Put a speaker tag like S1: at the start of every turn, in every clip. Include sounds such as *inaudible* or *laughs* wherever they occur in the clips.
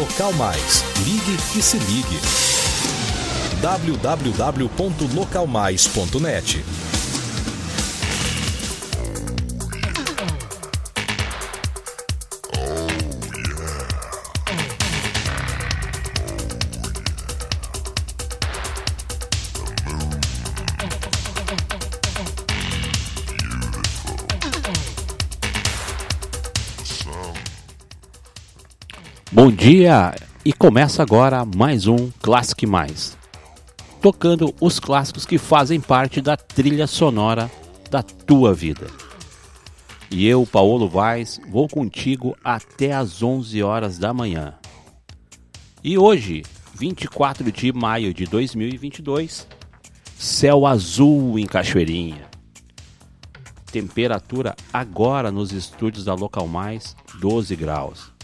S1: Local Mais. Ligue e se ligue. www.localmais.net
S2: Bom dia! E começa agora mais um Classic Mais. Tocando os clássicos que fazem parte da trilha sonora da tua vida. E eu, Paulo Vaz, vou contigo até às 11 horas da manhã. E hoje, 24 de maio de 2022, céu azul em Cachoeirinha. Temperatura agora nos estúdios da Local Mais 12 graus.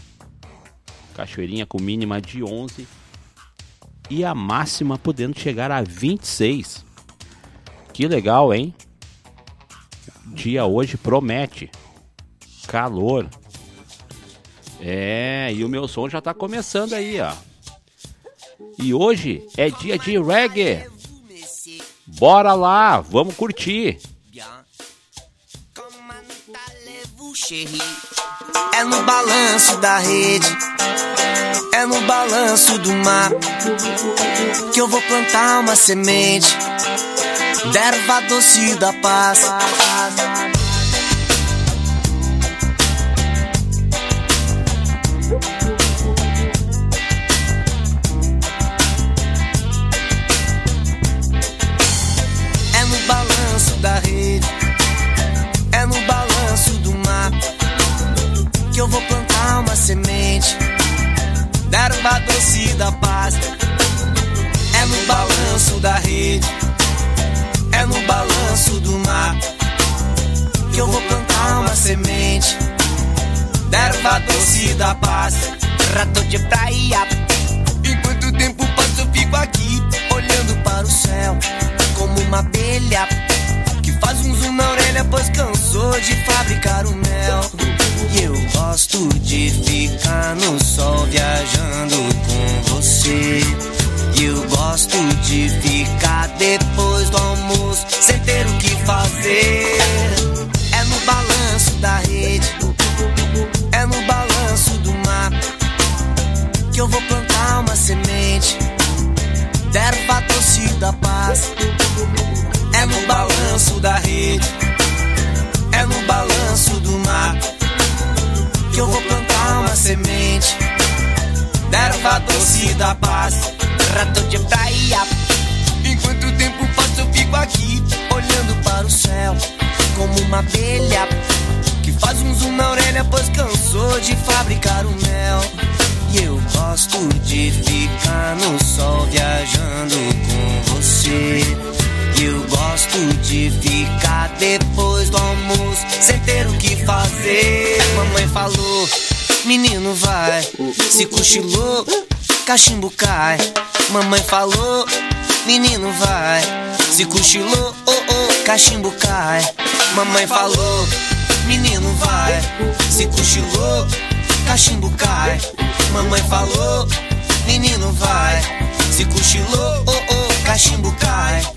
S2: Cachoeirinha com mínima de 11 e a máxima podendo chegar a 26. Que legal, hein? Dia hoje promete. Calor. É, e o meu som já tá começando aí, ó. E hoje é dia de reggae. Bora lá, vamos curtir.
S3: É no balanço da rede, é no balanço do mar que eu vou plantar uma semente da erva doce da paz. Eu vou plantar uma semente da erva doce da paz. É no balanço da rede, é no balanço do mar que eu vou plantar uma semente da erva doce da paz. Rato de praia, enquanto o tempo passa eu fico aqui olhando para o céu como uma abelha que faz um zoom na orelha pois cansou de fabricar o mel. E eu gosto de ficar no sol viajando com você. E eu gosto de ficar depois do almoço sem ter o que fazer. É no balanço da rede, é no balanço do mar que eu vou plantar uma semente. Da erva doce da paz. É no balanço da rede, é no balanço do mar que eu vou plantar uma semente da erva doce da paz. Rato de praia, enquanto o tempo passa eu fico aqui olhando para o céu como uma abelha que faz um zoom na orelha pois cansou de fabricar o mel. E eu gosto de ficar no sol viajando com você. Eu gosto de ficar depois do almoço sem ter o que fazer. Mamãe falou, menino vai, se cochilou, cachimbo cai. Mamãe falou, menino vai, se cochilou, oh oh, cachimbo cai. Mamãe falou, menino vai, se cochilou, cachimbo cai. Mamãe falou, menino vai, se cochilou, oh oh, cachimbo cai.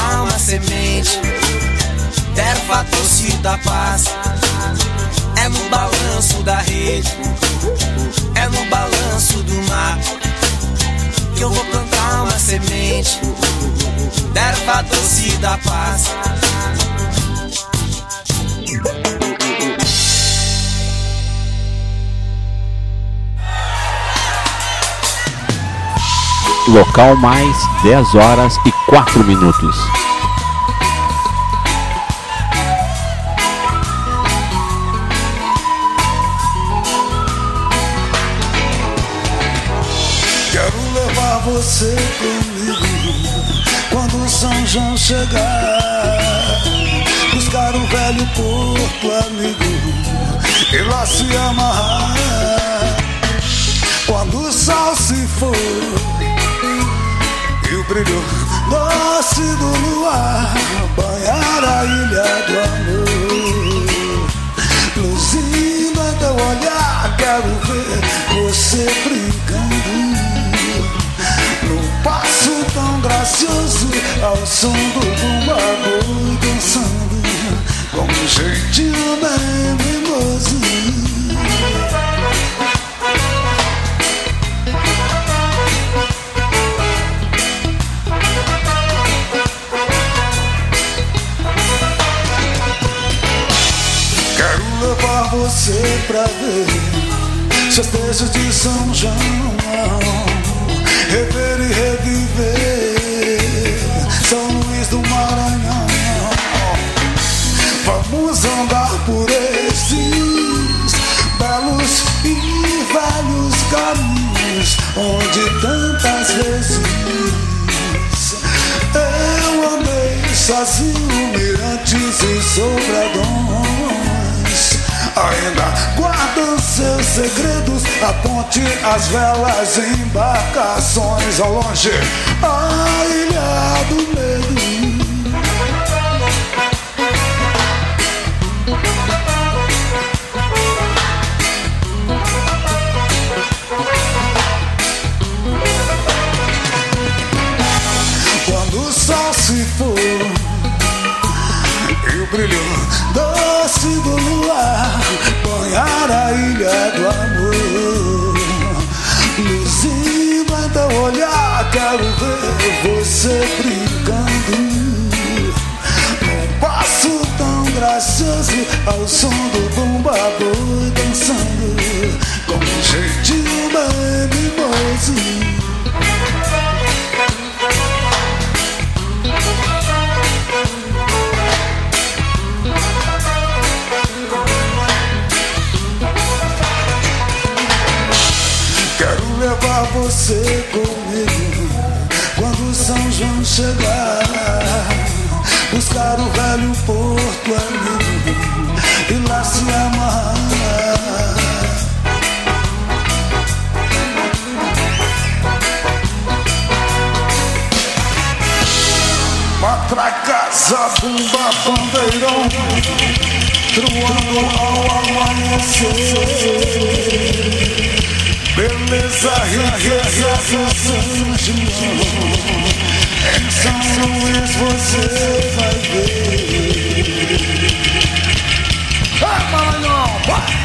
S3: plantar uma semente. da Erva doce da paz. É no balanço da rede, é no balanço do mar que eu vou plantar uma semente. Erva doce da paz.
S2: local mais 10 horas e 4 minutos.
S4: Quero levar você comigo quando São João chegar. Buscar um velho corpo amigo e lá se amarrar. Quando o sol se for e o brilho doce do luar banhar a ilha do amor. Luzindo teu olhar, quero ver você brincando. Num passo tão gracioso ao som do bumba boi dançando com um jeitinho bem pra ver festejos de São João, rever e reviver São Luís do Maranhão. Vamos andar por esses belos e velhos caminhos onde tantas vezes eu andei sozinho, mirantes e sobradões. Ainda guardam seus segredos, a ponte, as velas, embarcações ao longe, a ilha do medo. Você brincando. Num passo tão gracioso ao som do bumba boi dançando com um jeitinho. Quero levar você comigo São João chegar. Buscar o velho porto amigo e lá se amarrar. Matraca, zabumba, bandeirão Truando ao amanhecer Beleza, riqueza, São João Em São Luís você vai ver Vai, Maranhão, vai!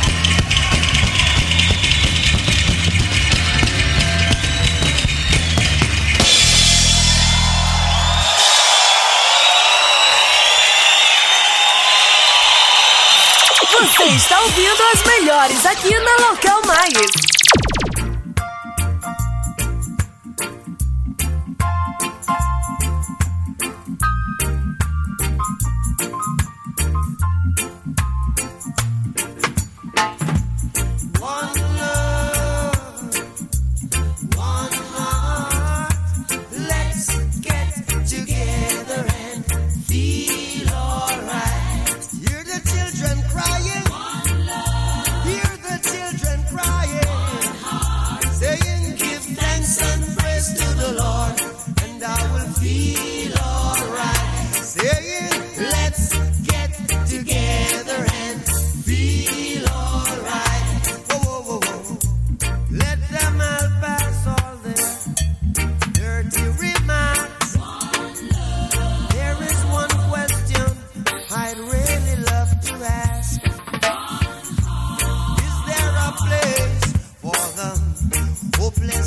S5: Você está ouvindo as melhores aqui na Local Mais.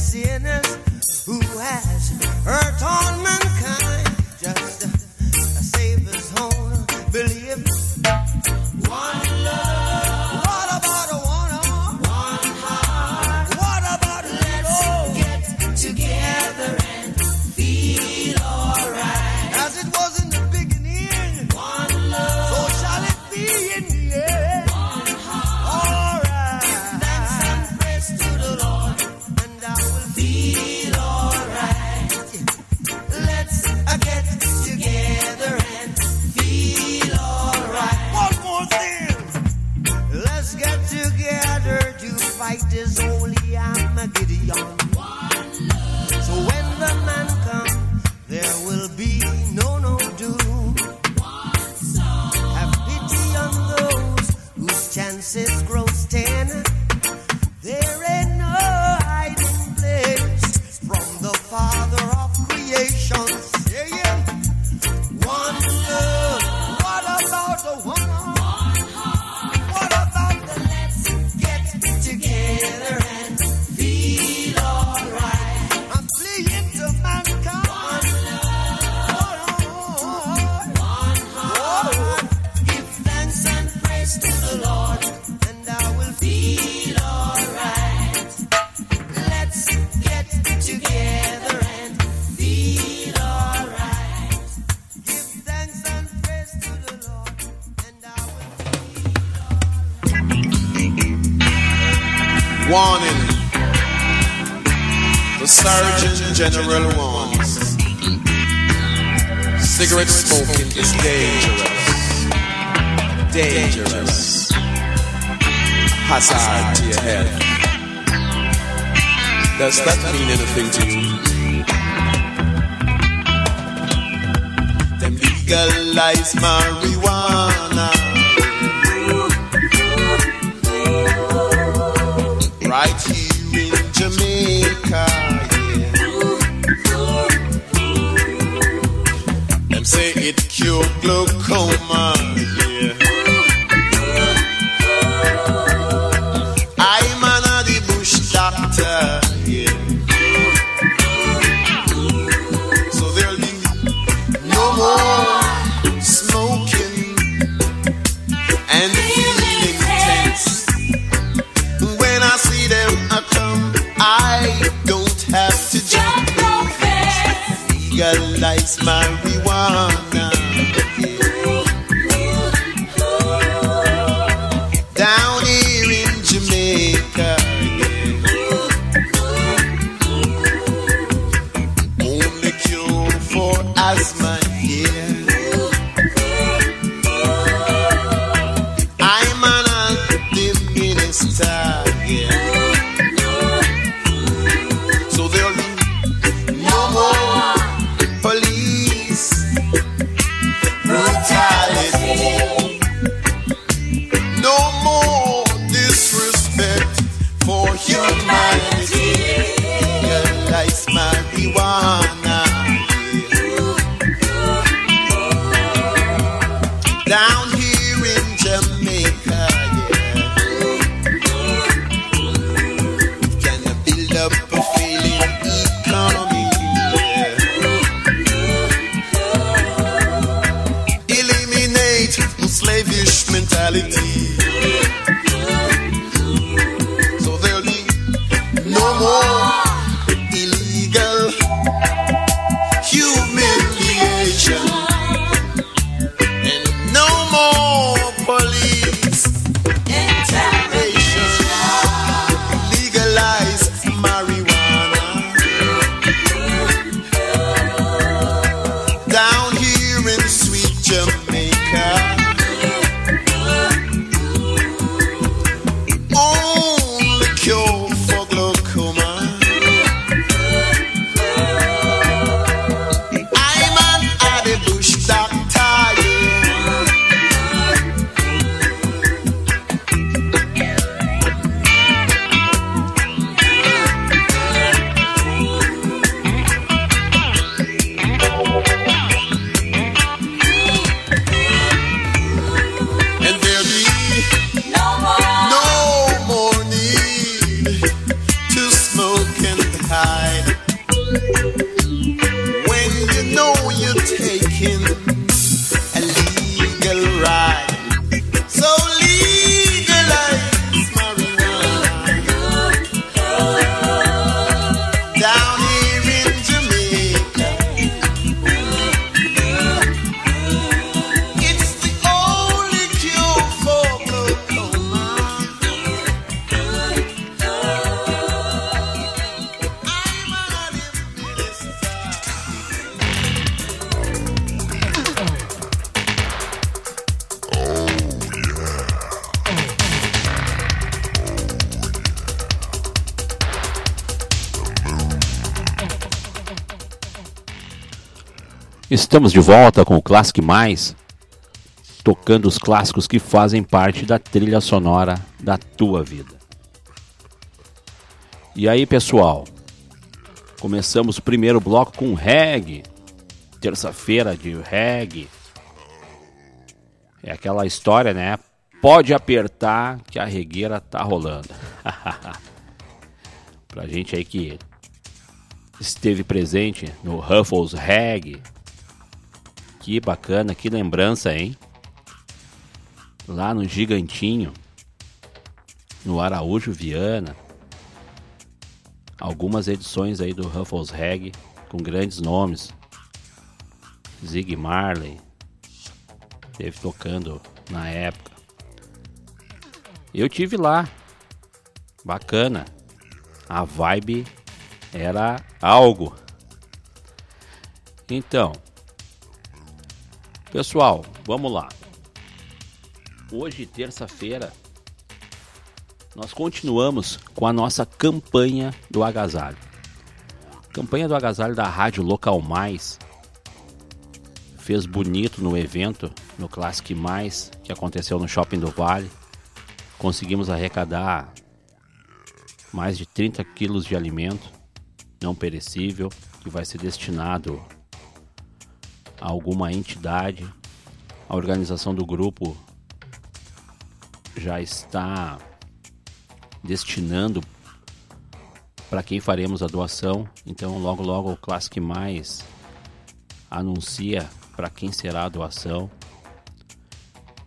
S3: Sinners who has
S6: warning. The Surgeon General warns. Cigarette smoking is dangerous. Dangerous. Hazard to your health. Does that mean anything to you? Them legalize marijuana. down
S2: Estamos de volta com o Classic Mais, tocando os clássicos que fazem parte da trilha sonora da tua vida. E aí, pessoal? Começamos o primeiro bloco com reggae. Terça-feira de reggae. É aquela história, né? Pode apertar que a regueira tá rolando. *laughs* pra gente aí que esteve presente no Ruffles Reggae. Que bacana, que lembrança, hein? Lá no Gigantinho, no Araújo Viana. Algumas edições aí do Ruffles Reggae com grandes nomes. Zig Marley esteve tocando na época. Eu tive lá. Bacana. A vibe era algo. Então, pessoal, vamos lá. Hoje, terça-feira, nós continuamos com a nossa campanha do agasalho. Campanha do agasalho da Rádio Local Mais. Fez bonito no evento, no Classic Mais, que aconteceu no Shopping do Vale. Conseguimos arrecadar mais de 30 quilos de alimento não perecível que vai ser destinado a alguma entidade. A organização do grupo já está destinando para quem faremos a doação. Então, logo logo o Classic Mais anuncia para quem será a doação.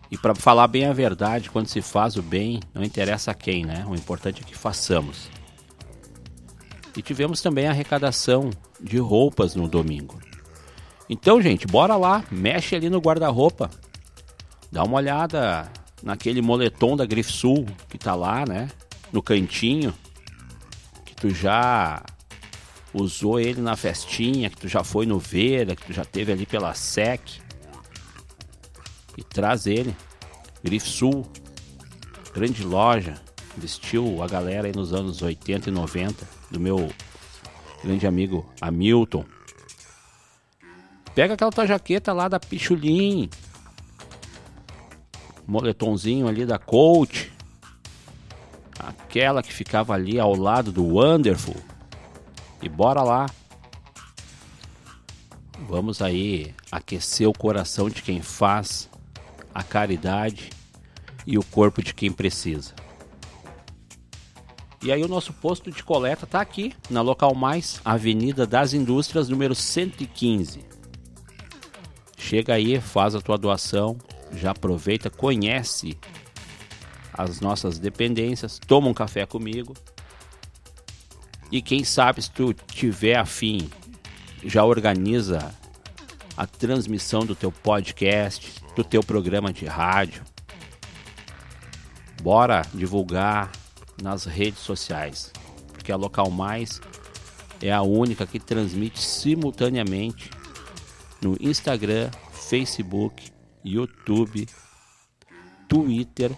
S2: E para falar bem a verdade, quando se faz o bem, não interessa quem, né? O importante é que façamos. E tivemos também a arrecadação de roupas no domingo. Então, gente, bora lá, mexe ali no guarda-roupa. Dá uma olhada naquele moletom da Sul que tá lá, né? No cantinho. Que tu já usou ele na festinha, que tu já foi no Vera, que tu já teve ali pela SEC. E traz ele. Sul, grande loja, vestiu a galera aí nos anos 80 e 90, do meu grande amigo Hamilton. Pega aquela tua jaqueta lá da Pichulin, moletomzinho ali da Coach, aquela que ficava ali ao lado do Wonderful, e bora lá. Vamos aí aquecer o coração de quem faz a caridade e o corpo de quem precisa. E aí o nosso posto de coleta está aqui, na Local Mais, Avenida das Indústrias, número 115. Chega aí, faz a tua doação, já aproveita, conhece as nossas dependências, toma um café comigo. E quem sabe se tu tiver afim, já organiza a transmissão do teu podcast, do teu programa de rádio. Bora divulgar nas redes sociais, porque a Local Mais é a única que transmite simultaneamente no Instagram, Facebook, YouTube, Twitter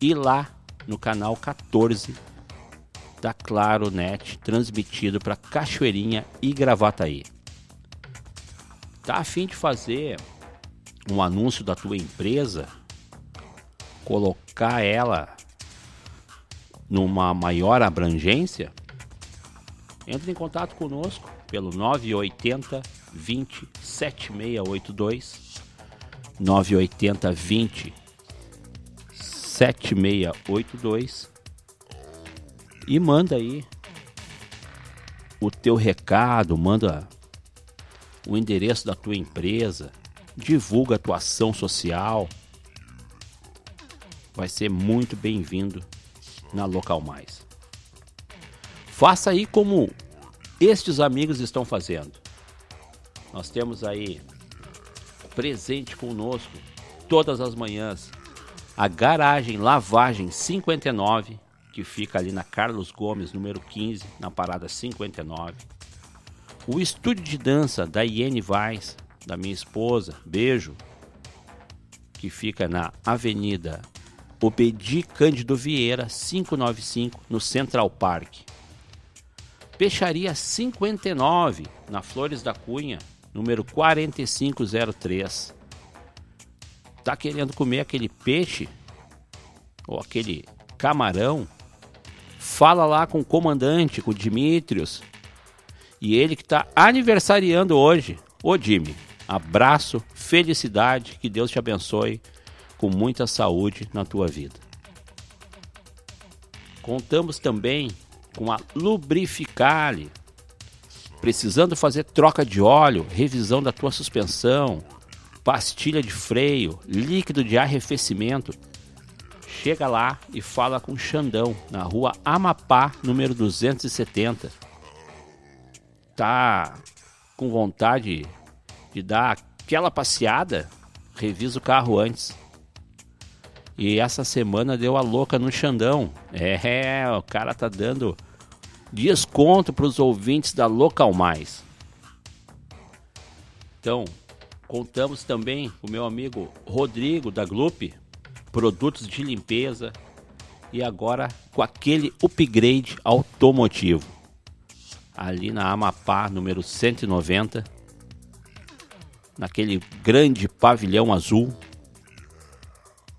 S2: e lá no canal 14 da Claro Net, transmitido para Cachoeirinha e Gravataí. Tá a fim de fazer um anúncio da tua empresa, colocar ela numa maior abrangência, entre em contato conosco pelo 980 20 7682 980 20 7682 e manda aí o teu recado, manda o endereço da tua empresa, divulga a tua ação social. Vai ser muito bem-vindo na Local Mais. Faça aí como estes amigos estão fazendo. Nós temos aí presente conosco todas as manhãs a garagem Lavagem 59, que fica ali na Carlos Gomes, número 15, na parada 59. O estúdio de dança da Iene Vaz, da minha esposa, beijo, que fica na Avenida Obedi Cândido Vieira, 595, no Central Park. Peixaria 59, na Flores da Cunha, número 4503. Tá querendo comer aquele peixe ou aquele camarão? Fala lá com o comandante, com o Dimitrios. E ele que está aniversariando hoje. Ô Jimmy, abraço, felicidade, que Deus te abençoe com muita saúde na tua vida. Contamos também com a Lubrificale. Precisando fazer troca de óleo, revisão da tua suspensão, pastilha de freio, líquido de arrefecimento, chega lá e fala com o Xandão, na rua Amapá, número 270. Tá com vontade de dar aquela passeada? Revisa o carro antes. E essa semana deu a louca no Xandão. É, o cara tá dando desconto para os ouvintes da Local Mais. Então, contamos também com o meu amigo Rodrigo da Glup, produtos de limpeza e agora com aquele upgrade automotivo. Ali na Amapá, número 190, naquele grande pavilhão azul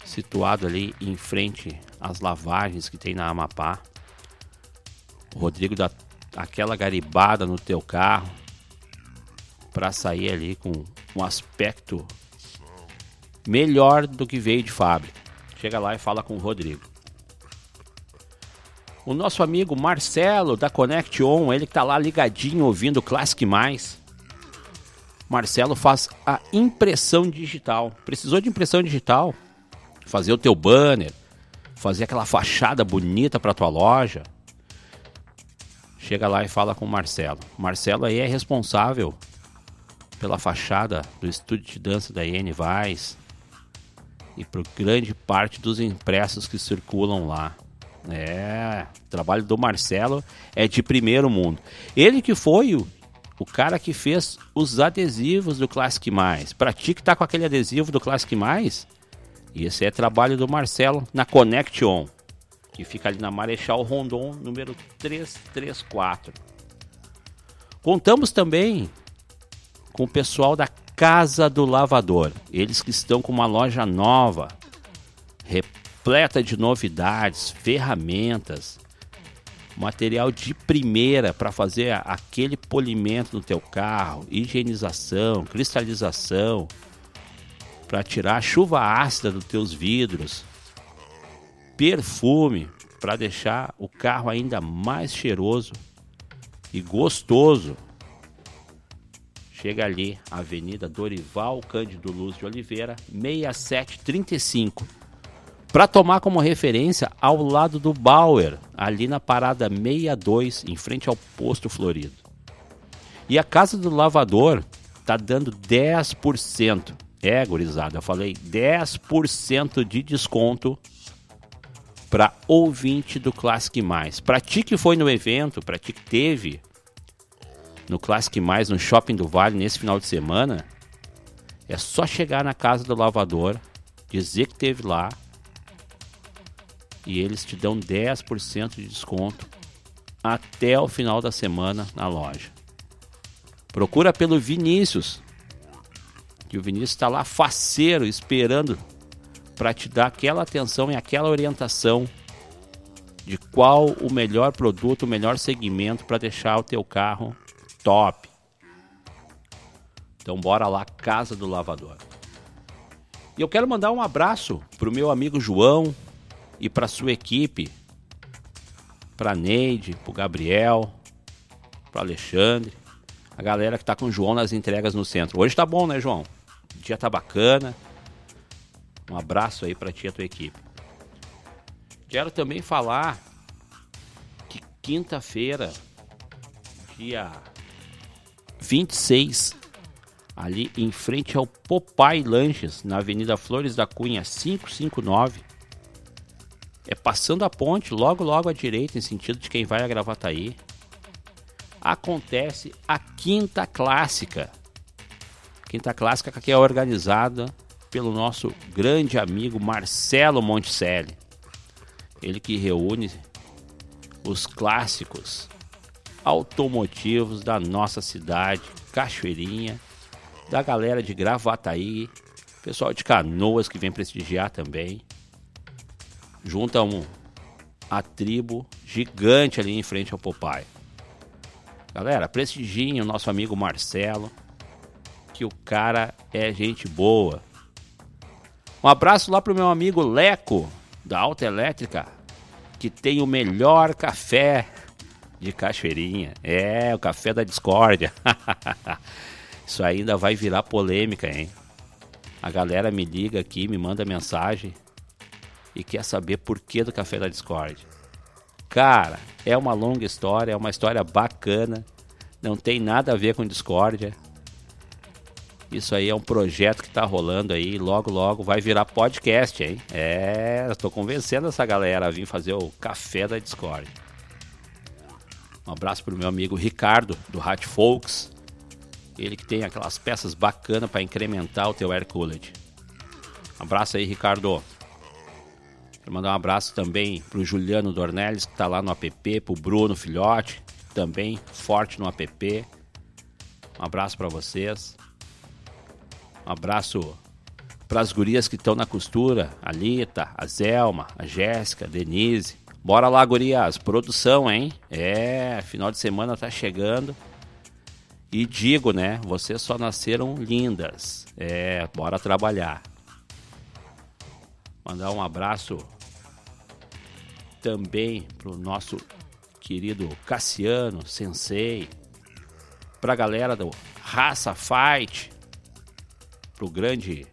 S2: situado ali em frente às lavagens que tem na Amapá. O Rodrigo dá aquela garibada no teu carro para sair ali com um aspecto melhor do que veio de fábrica. Chega lá e fala com o Rodrigo. O nosso amigo Marcelo da Connect On, ele tá lá ligadinho ouvindo Classic Mais. Marcelo faz a impressão digital. Precisou de impressão digital? fazer o teu banner, fazer aquela fachada bonita para tua loja. Chega lá e fala com o Marcelo. Marcelo aí é responsável pela fachada do estúdio de dança da IN Vaz e por grande parte dos impressos que circulam lá. É, o trabalho do Marcelo é de primeiro mundo. Ele que foi o, o cara que fez os adesivos do Classic Mais. Pra ti que tá com aquele adesivo do Classic Mais, esse é trabalho do Marcelo na Connection, que fica ali na Marechal Rondon, número 334. Contamos também com o pessoal da Casa do Lavador, eles que estão com uma loja nova, repleta de novidades, ferramentas, material de primeira para fazer aquele polimento no teu carro, higienização, cristalização, para tirar a chuva ácida dos teus vidros, perfume para deixar o carro ainda mais cheiroso e gostoso. Chega ali, Avenida Dorival Cândido Luz de Oliveira, 6735. Para tomar como referência ao lado do Bauer, ali na parada 62, em frente ao posto Florido. E a casa do lavador tá dando 10% é, gurizada, eu falei 10% de desconto para ouvinte do Classic Mais. Para ti que foi no evento, para ti que teve no Classic Mais no Shopping do Vale nesse final de semana, é só chegar na casa do lavador, dizer que teve lá e eles te dão 10% de desconto até o final da semana na loja. Procura pelo Vinícius que o Vinícius está lá faceiro, esperando para te dar aquela atenção e aquela orientação de qual o melhor produto, o melhor segmento para deixar o teu carro top. Então bora lá, Casa do Lavador. E eu quero mandar um abraço pro meu amigo João e para sua equipe, para Neide, pro Gabriel, pro Alexandre, a galera que tá com o João nas entregas no centro. Hoje tá bom, né, João? O dia tá bacana. Um abraço aí para ti e a tua equipe. Quero também falar que quinta-feira, dia 26, ali em frente ao Popai Lanches, na Avenida Flores da Cunha 559, é passando a ponte, logo logo à direita, em sentido de quem vai a Gravataí, acontece a Quinta Clássica Quinta Clássica que é organizada pelo nosso grande amigo Marcelo Monticelli. Ele que reúne os clássicos automotivos da nossa cidade, Cachoeirinha da galera de Gravataí, pessoal de Canoas que vem prestigiar também. Junta um, a tribo gigante ali em frente ao Popeye. Galera, prestigiem o nosso amigo Marcelo, que o cara é gente boa. Um abraço lá pro meu amigo Leco, da Alta Elétrica, que tem o melhor café de cachoeirinha. É, o café da discórdia. *laughs* Isso ainda vai virar polêmica, hein? A galera me liga aqui, me manda mensagem e quer saber por que do café da discórdia. Cara, é uma longa história, é uma história bacana, não tem nada a ver com discórdia. Isso aí é um projeto que tá rolando aí, logo logo vai virar podcast, hein? É, estou convencendo essa galera a vir fazer o café da Discord. Um abraço pro meu amigo Ricardo do Hat Folks. Ele que tem aquelas peças bacanas para incrementar o teu air cooled. Um abraço aí, Ricardo. Quero mandar um abraço também pro Juliano Dornelles, que tá lá no app, pro Bruno Filhote, também forte no app. Um abraço para vocês. Um abraço para as gurias que estão na costura, a Lita, a Zelma, a Jéssica, a Denise. Bora lá, gurias, produção, hein? É, final de semana tá chegando. E digo, né, vocês só nasceram lindas. É, bora trabalhar. Mandar um abraço também pro nosso querido Cassiano, sensei, pra galera do Raça Fight, pro grande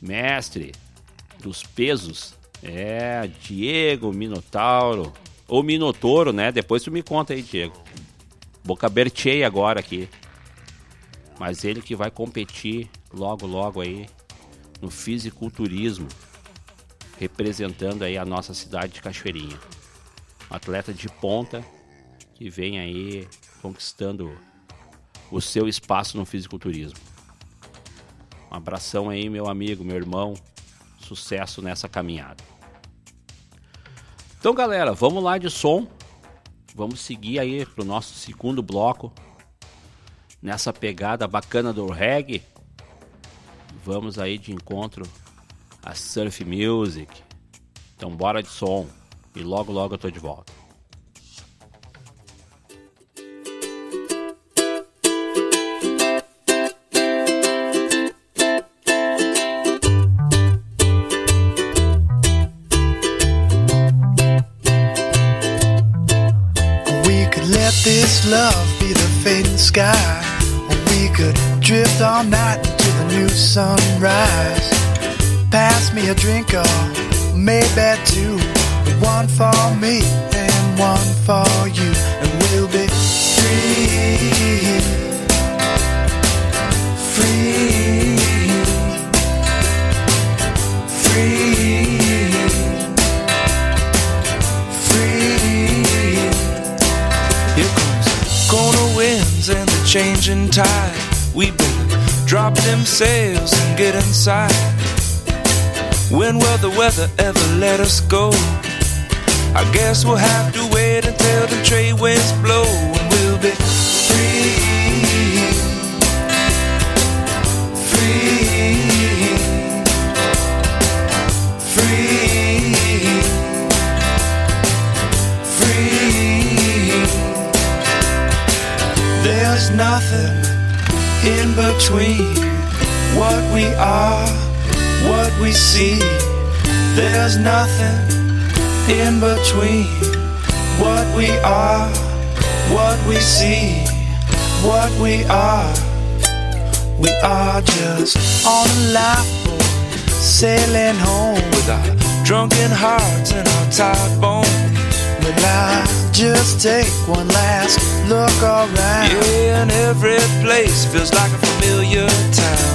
S2: mestre dos pesos, é, Diego Minotauro, ou Minotouro, né? Depois tu me conta aí, Diego. Boca abertei agora aqui. Mas ele que vai competir logo, logo aí no fisiculturismo, representando aí a nossa cidade de Cachoeirinha. Um atleta de ponta que vem aí conquistando o seu espaço no fisiculturismo. Abração aí, meu amigo, meu irmão. Sucesso nessa caminhada. Então, galera, vamos lá de som. Vamos seguir aí pro nosso segundo bloco. Nessa pegada bacana do reggae. Vamos aí de encontro a surf music. Então, bora de som. E logo, logo eu tô de volta.
S7: Let love be the fading sky. We could drift all night into the new sunrise. Pass me a drink or maybe two. One for me and one for you. And we'll be. Free. Changing tide. We better drop them sails and get inside. When will the weather ever let us go? I guess we'll have to wait until the trade winds blow and we'll be free. Free. Nothing in between what we are, what we see. There's nothing in between what we are, what we see, what we are. We are just on a lifeboat, sailing home with our drunken hearts and our tired bones. Will I just take one last look around? Yeah, and every place feels like a familiar town.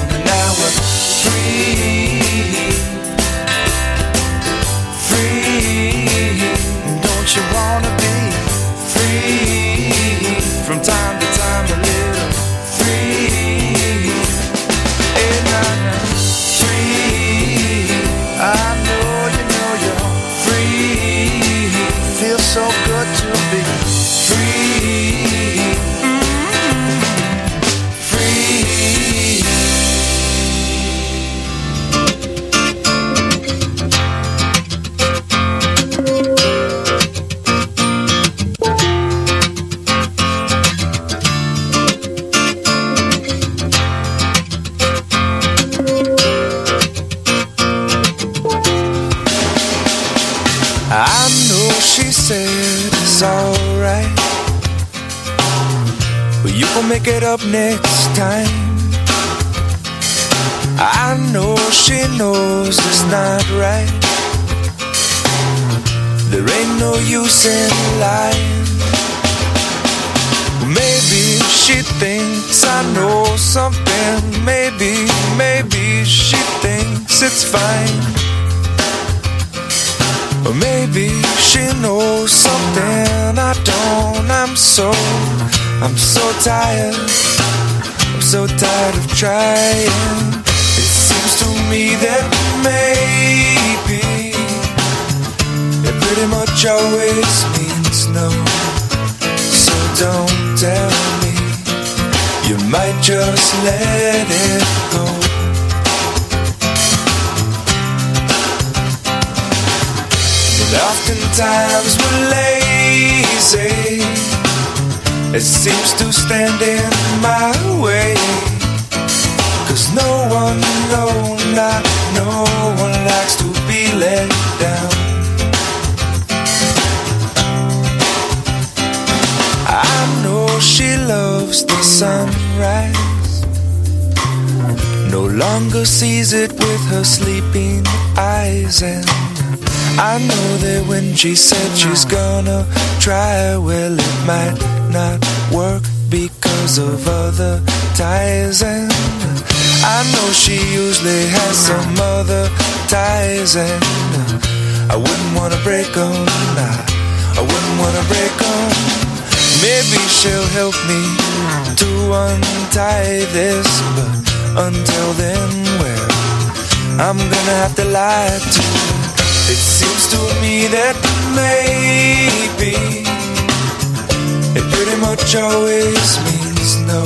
S7: No one likes to be let down. I know she loves the sunrise. No longer sees it with her sleeping eyes. And I know that when she said she's gonna try, well, it might not work because of other ties. And I know she usually has some other ties. And uh, I wouldn't wanna break them. I wouldn't wanna break them. Maybe she'll help me to untie this, but until then, well, I'm gonna have to lie to you. It seems to me that maybe it pretty much always means no.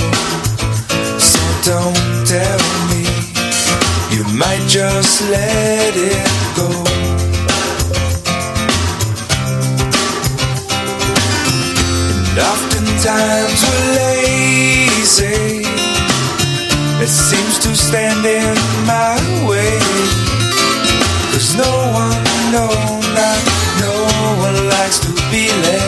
S7: So don't tell me, you might just let it go. And oftentimes we're lazy. It seems to stand in my way. Cause no one, no, not no one likes to be let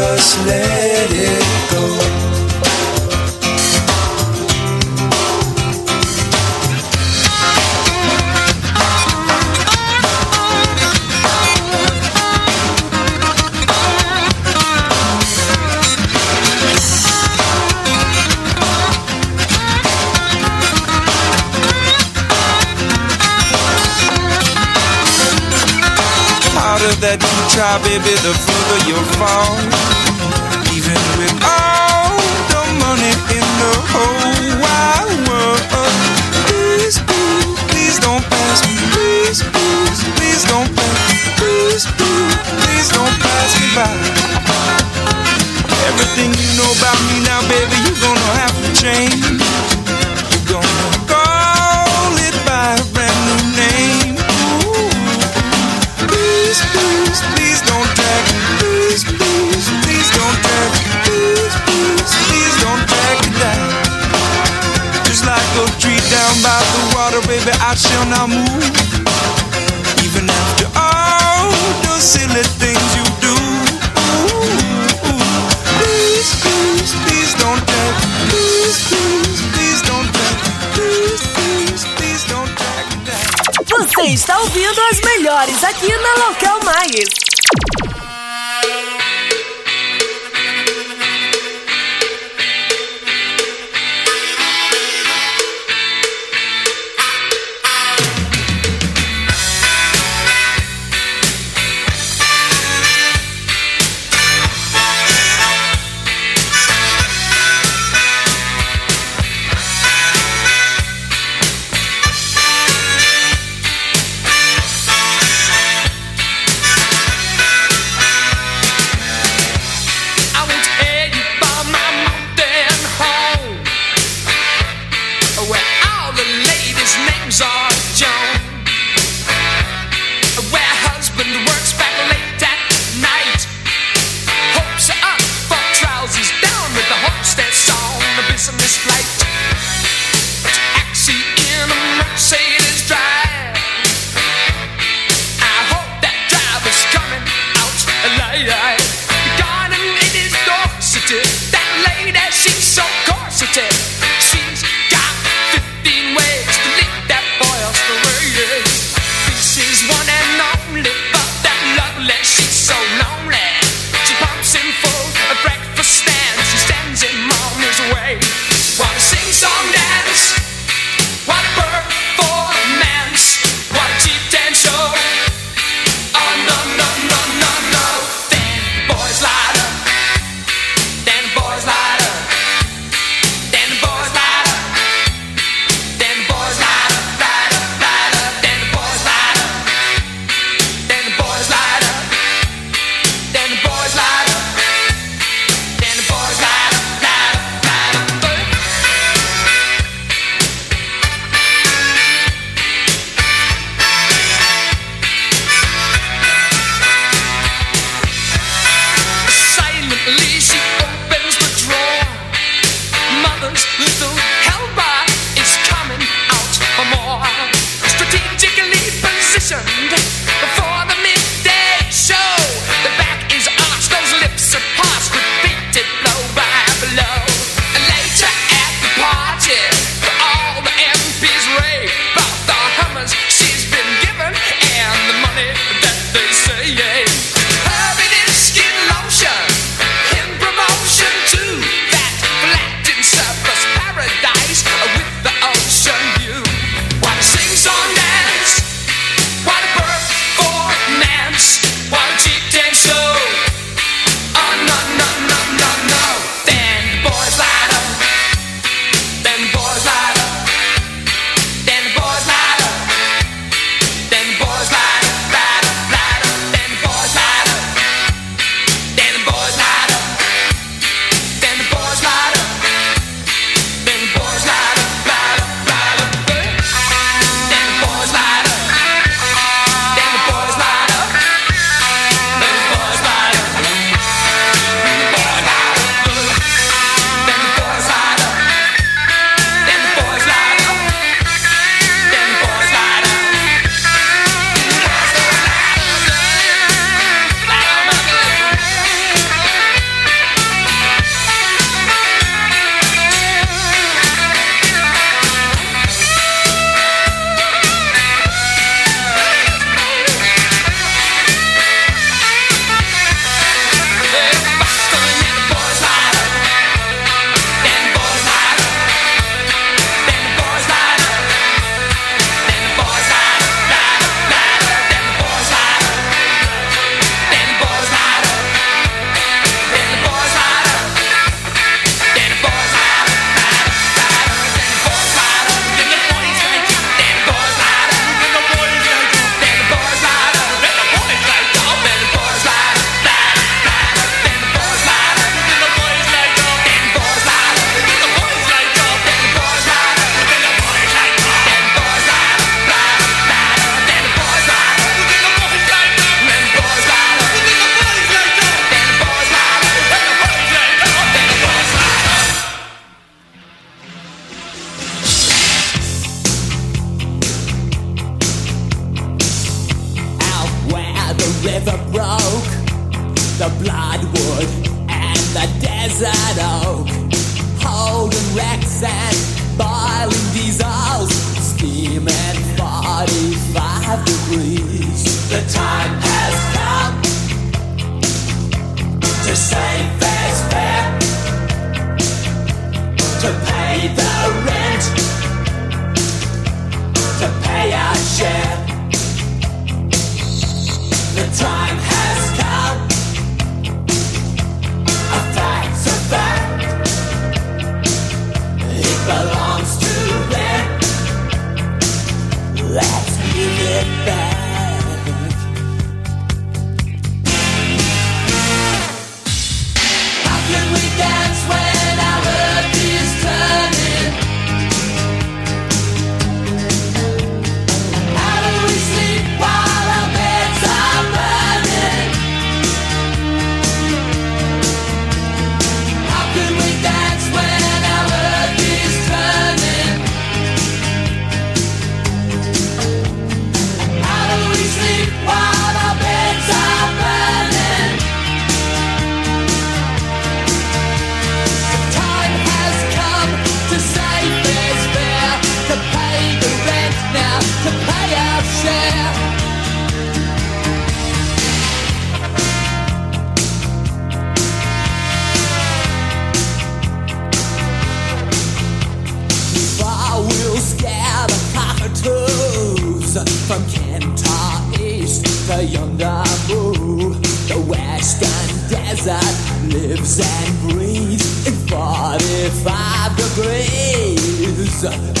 S7: just let it go. harder that you try, baby, the further you'll fall. I shall not move. Even after all the silly things
S5: está ouvindo as melhores aqui na Local Mais.
S8: Uh,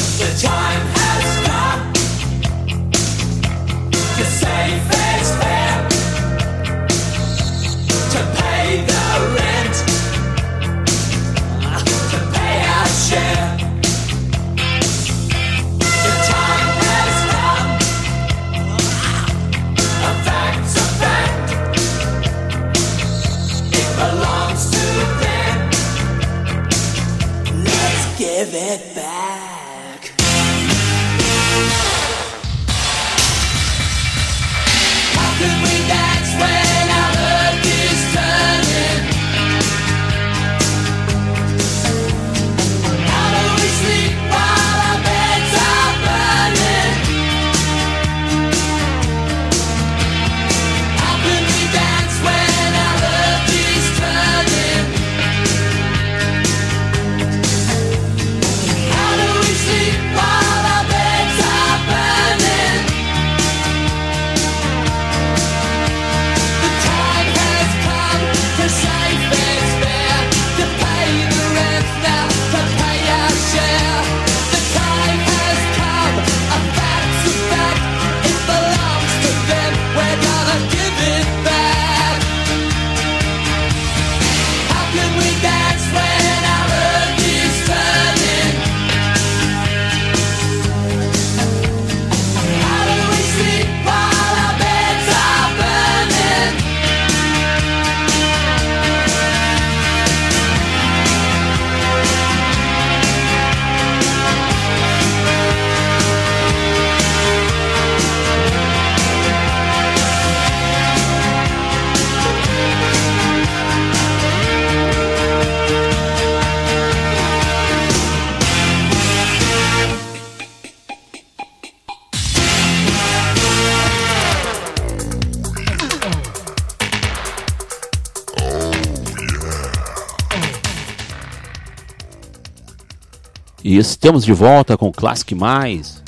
S2: E estamos de volta com o Classic Mais,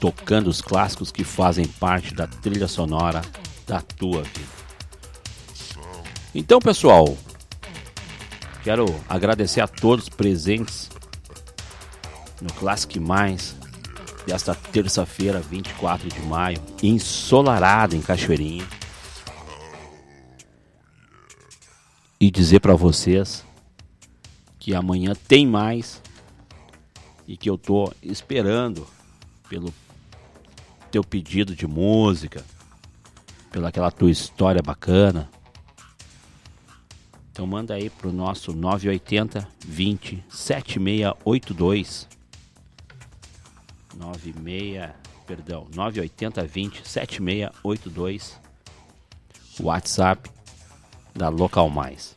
S2: tocando os clássicos que fazem parte da trilha sonora da tua vida. Então, pessoal, quero agradecer a todos presentes no Classic Mais desta terça-feira, 24 de maio, ensolarada em Cachoeirinha. E dizer para vocês que amanhã tem mais e que eu tô esperando pelo teu pedido de música, pela aquela tua história bacana. Então manda aí pro nosso 980 20 7682 96, perdão, 980 20 7682 WhatsApp da Local Mais.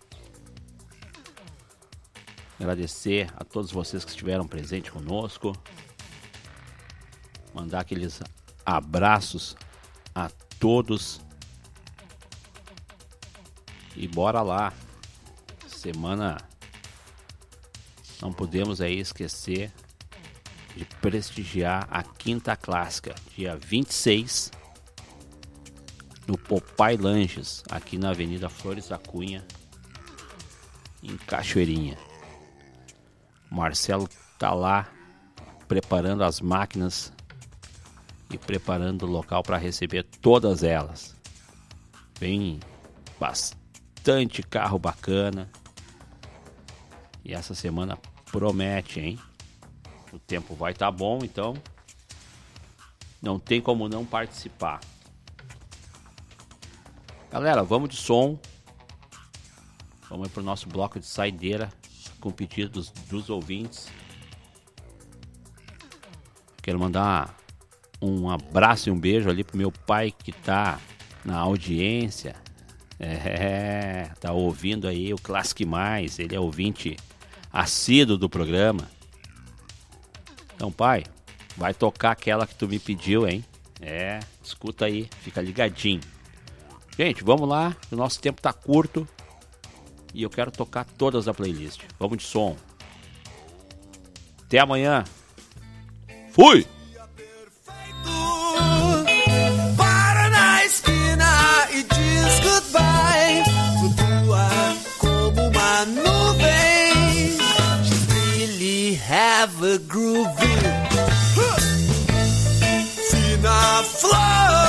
S2: Agradecer a todos vocês que estiveram presentes conosco. Mandar aqueles abraços a todos. E bora lá. Semana não podemos aí esquecer de prestigiar a Quinta Clássica, dia 26, no Popai Lanches, aqui na Avenida Flores da Cunha, em Cachoeirinha. Marcelo tá lá preparando as máquinas e preparando o local para receber todas elas. Vem bastante carro bacana. E essa semana promete, hein? O tempo vai estar tá bom, então não tem como não participar. Galera, vamos de som. Vamos para o nosso bloco de saideira com pedidos dos ouvintes. Quero mandar um abraço e um beijo ali pro meu pai que tá na audiência. É, tá ouvindo aí o Classic Mais, ele é ouvinte assíduo do programa. Então, pai, vai tocar aquela que tu me pediu, hein? É, escuta aí, fica ligadinho. Gente, vamos lá, o nosso tempo tá curto e eu quero tocar todas a playlist. Vamos de som. Até amanhã. Fui!
S6: Para na esquina e diz goodbye.
S3: Flutua como uma nuvem. Just really have a groovy.
S8: Fina flor.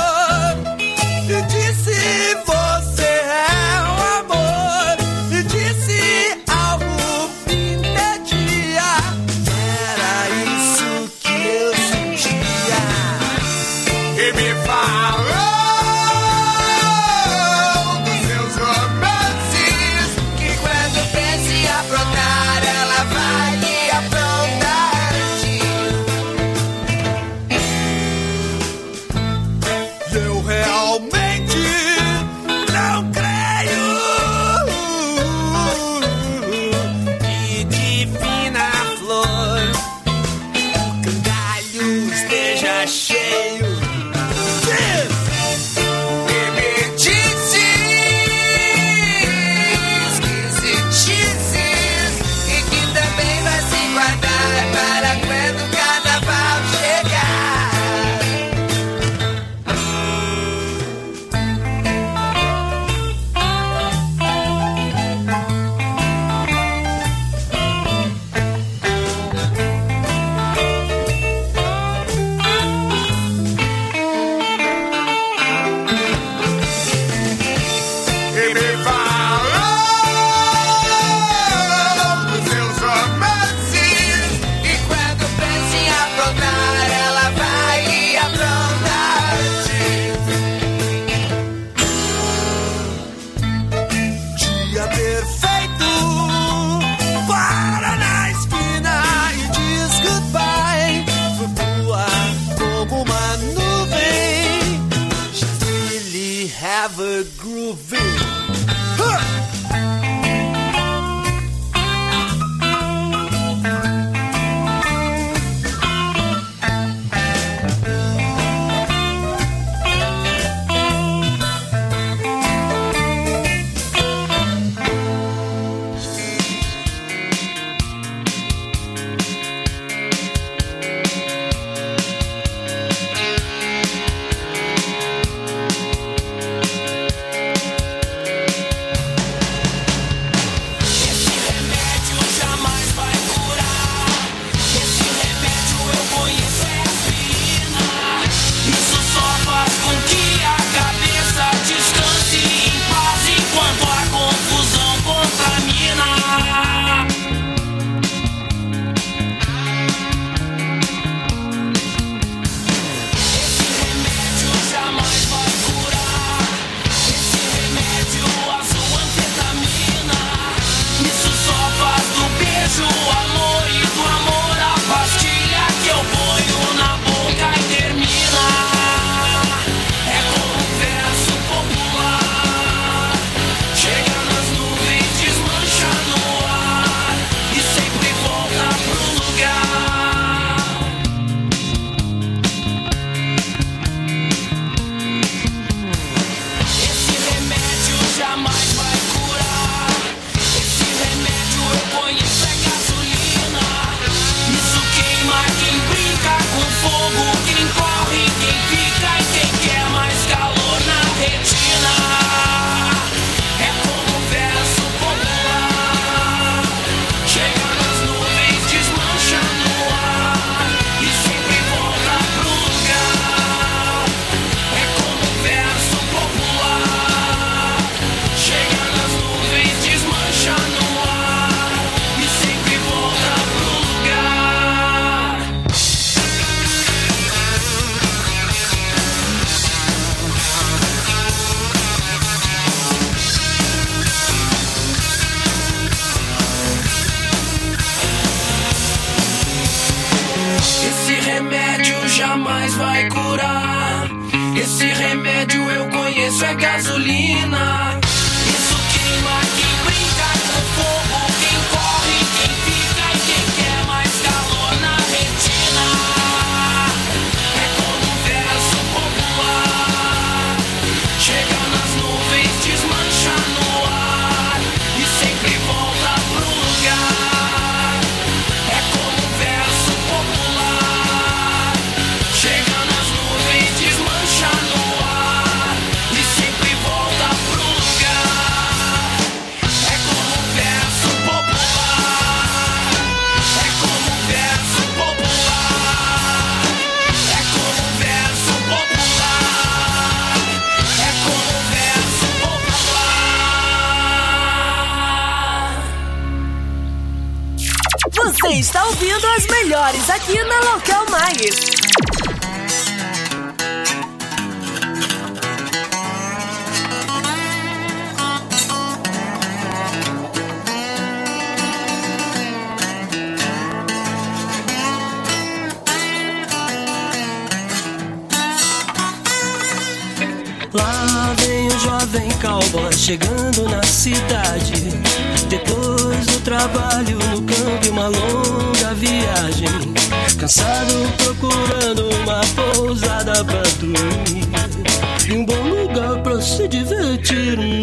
S8: Lugar
S9: pra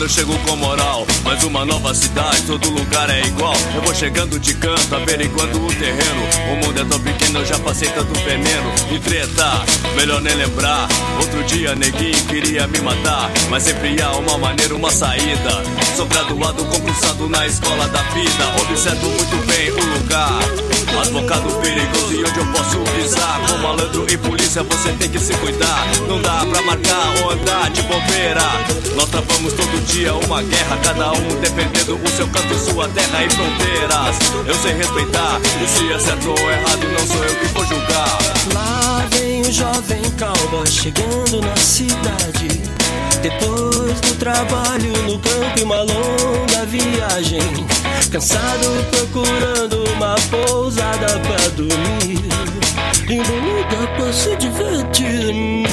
S6: eu
S10: chego com moral. Mais uma nova cidade, todo lugar é igual. Eu vou chegando de canto, averiguando o terreno. O mundo é tão pequeno, eu já passei tanto veneno. E treta, melhor nem lembrar. Outro dia, neguinho queria me matar. Mas sempre há uma maneira, uma saída. Sou graduado, concursado na escola da vida. Observo muito bem o lugar. Advogado perigoso e onde eu posso pisar. Com malandro e polícia, você tem que se cuidar. Não dá pra marcar ou andar de bobeira. Nós travamos todo dia uma guerra, cada um defendendo o seu canto, sua terra e fronteiras. Eu sei respeitar, e se é certo ou errado, não sou eu que vou julgar.
S9: Lá vem o jovem cowboy chegando na cidade. Depois do trabalho no campo e uma longa viagem. Cansado procurando uma pousada pra dormir. E um lugar pra se divertir.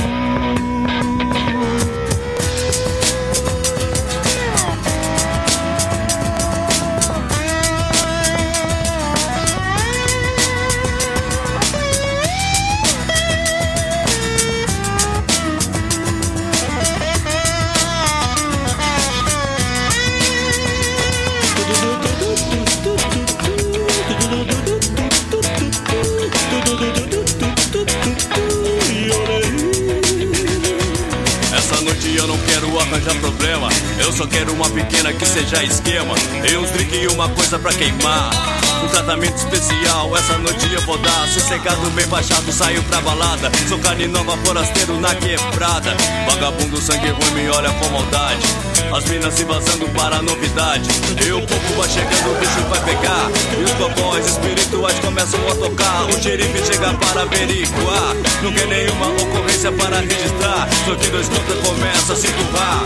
S10: Arranjar problema. Eu só quero uma pequena que seja esquema. E uns drink e uma coisa pra queimar. Um tratamento especial, essa noite eu vou dar. Sossegado, bem baixado, saio pra balada. Sou carne nova, forasteiro na quebrada. Vagabundo, sangue ruim, me olha com maldade. As minas se vazando para a novidade. E o povo vai chegando, o bicho vai pegar. E os cowboys espirituais começam a tocar. O xerife chega para averiguar. Não quer nenhuma ocorrência para registrar. Só que dois contra começa a se empurrar.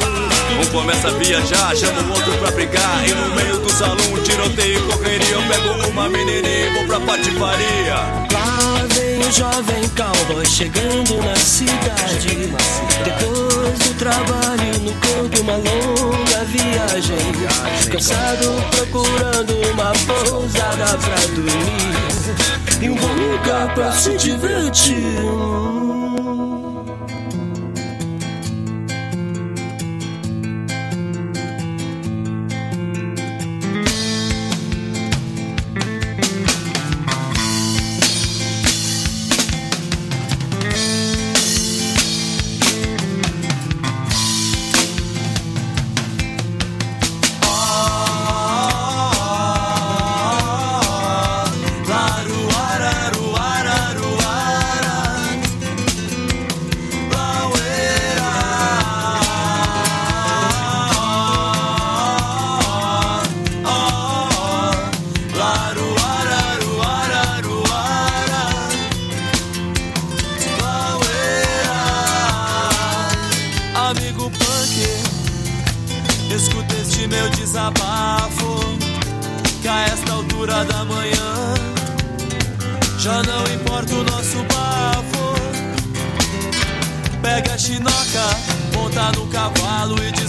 S10: Um começa a viajar, chama o outro pra brigar. E no meio do salão, um tiroteio correria. Eu pego uma menininha vou pra patifaria.
S9: Lá vem o jovem cowboy chegando na cidade. Depois do trabalho no campo, uma longa viagem. Cansado procurando uma pousada pra dormir. E um bom lugar pra se divertir.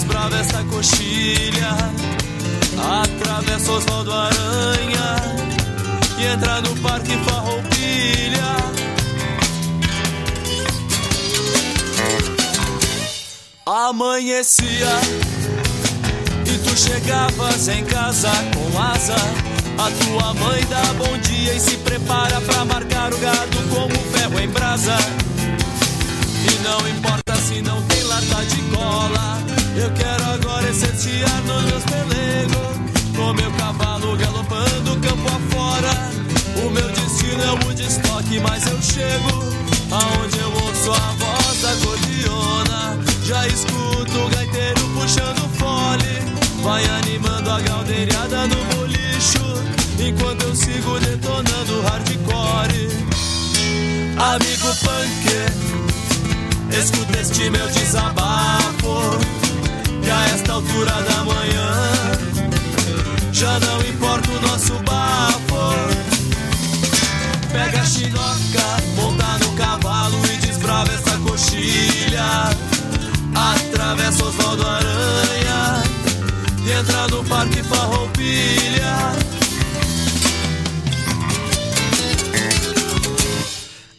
S11: Desbrava esta coxilha. Atravessa Oswaldo Aranha e entra no Parque Farroupilha. Amanhecia e tu chegavas em casa com asa. A tua mãe dá bom dia e se prepara pra marcar o gado como ferro em brasa. E não importa se não tem lata de cola, eu quero agora essenciar nos meus pelegos. Com meu cavalo galopando campo afora. O meu destino é o Woodstock, mas eu chego aonde eu ouço a voz da gordiona. Já escuto o gaiteiro puxando fole. Vai animando a galdeirada no bolicho. Enquanto eu sigo detonando hardcore. Amigo punk, escuta este meu desabafo. Que a esta altura da manhã já não importa o nosso bafo. Pega a chinoca, monta no cavalo e desbrava essa coxilha. Atravessa Oswaldo Aranha e entra no Parque Farroupilha.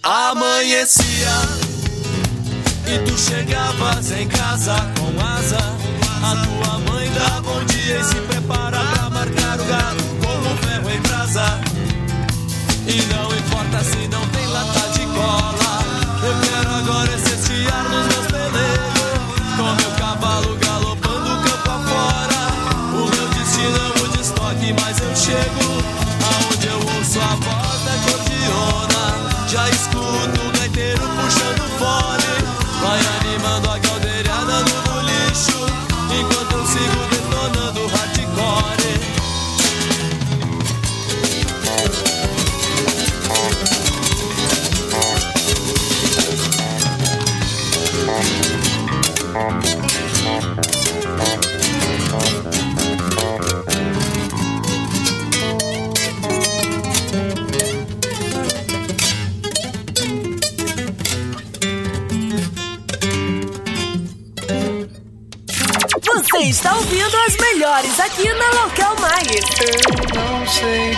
S11: Amanhecia e tu chegavas em casa com asa. A tua mãe dá bom dia e se prepara pra marcar o gado como ferro em brasa. E não importa se não tem lata de cola. Eu quero agora essenciar nos meus pelegos. Com meu cavalo galopando campo afora. O meu destino é o de estoque, mas eu chego aonde eu ouço a voz da cordiona. Já escuto o gaiteiro puxando fone. Vai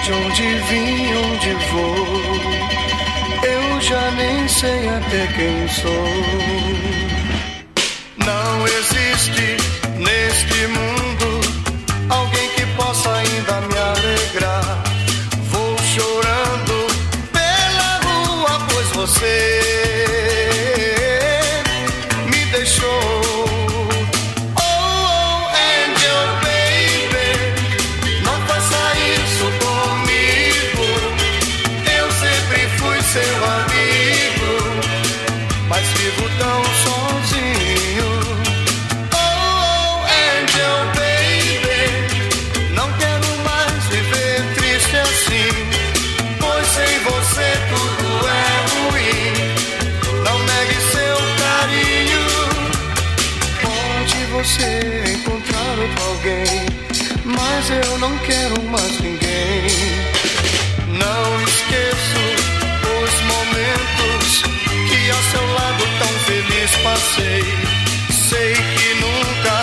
S12: de onde vim, onde vou. Eu já nem sei até quem sou.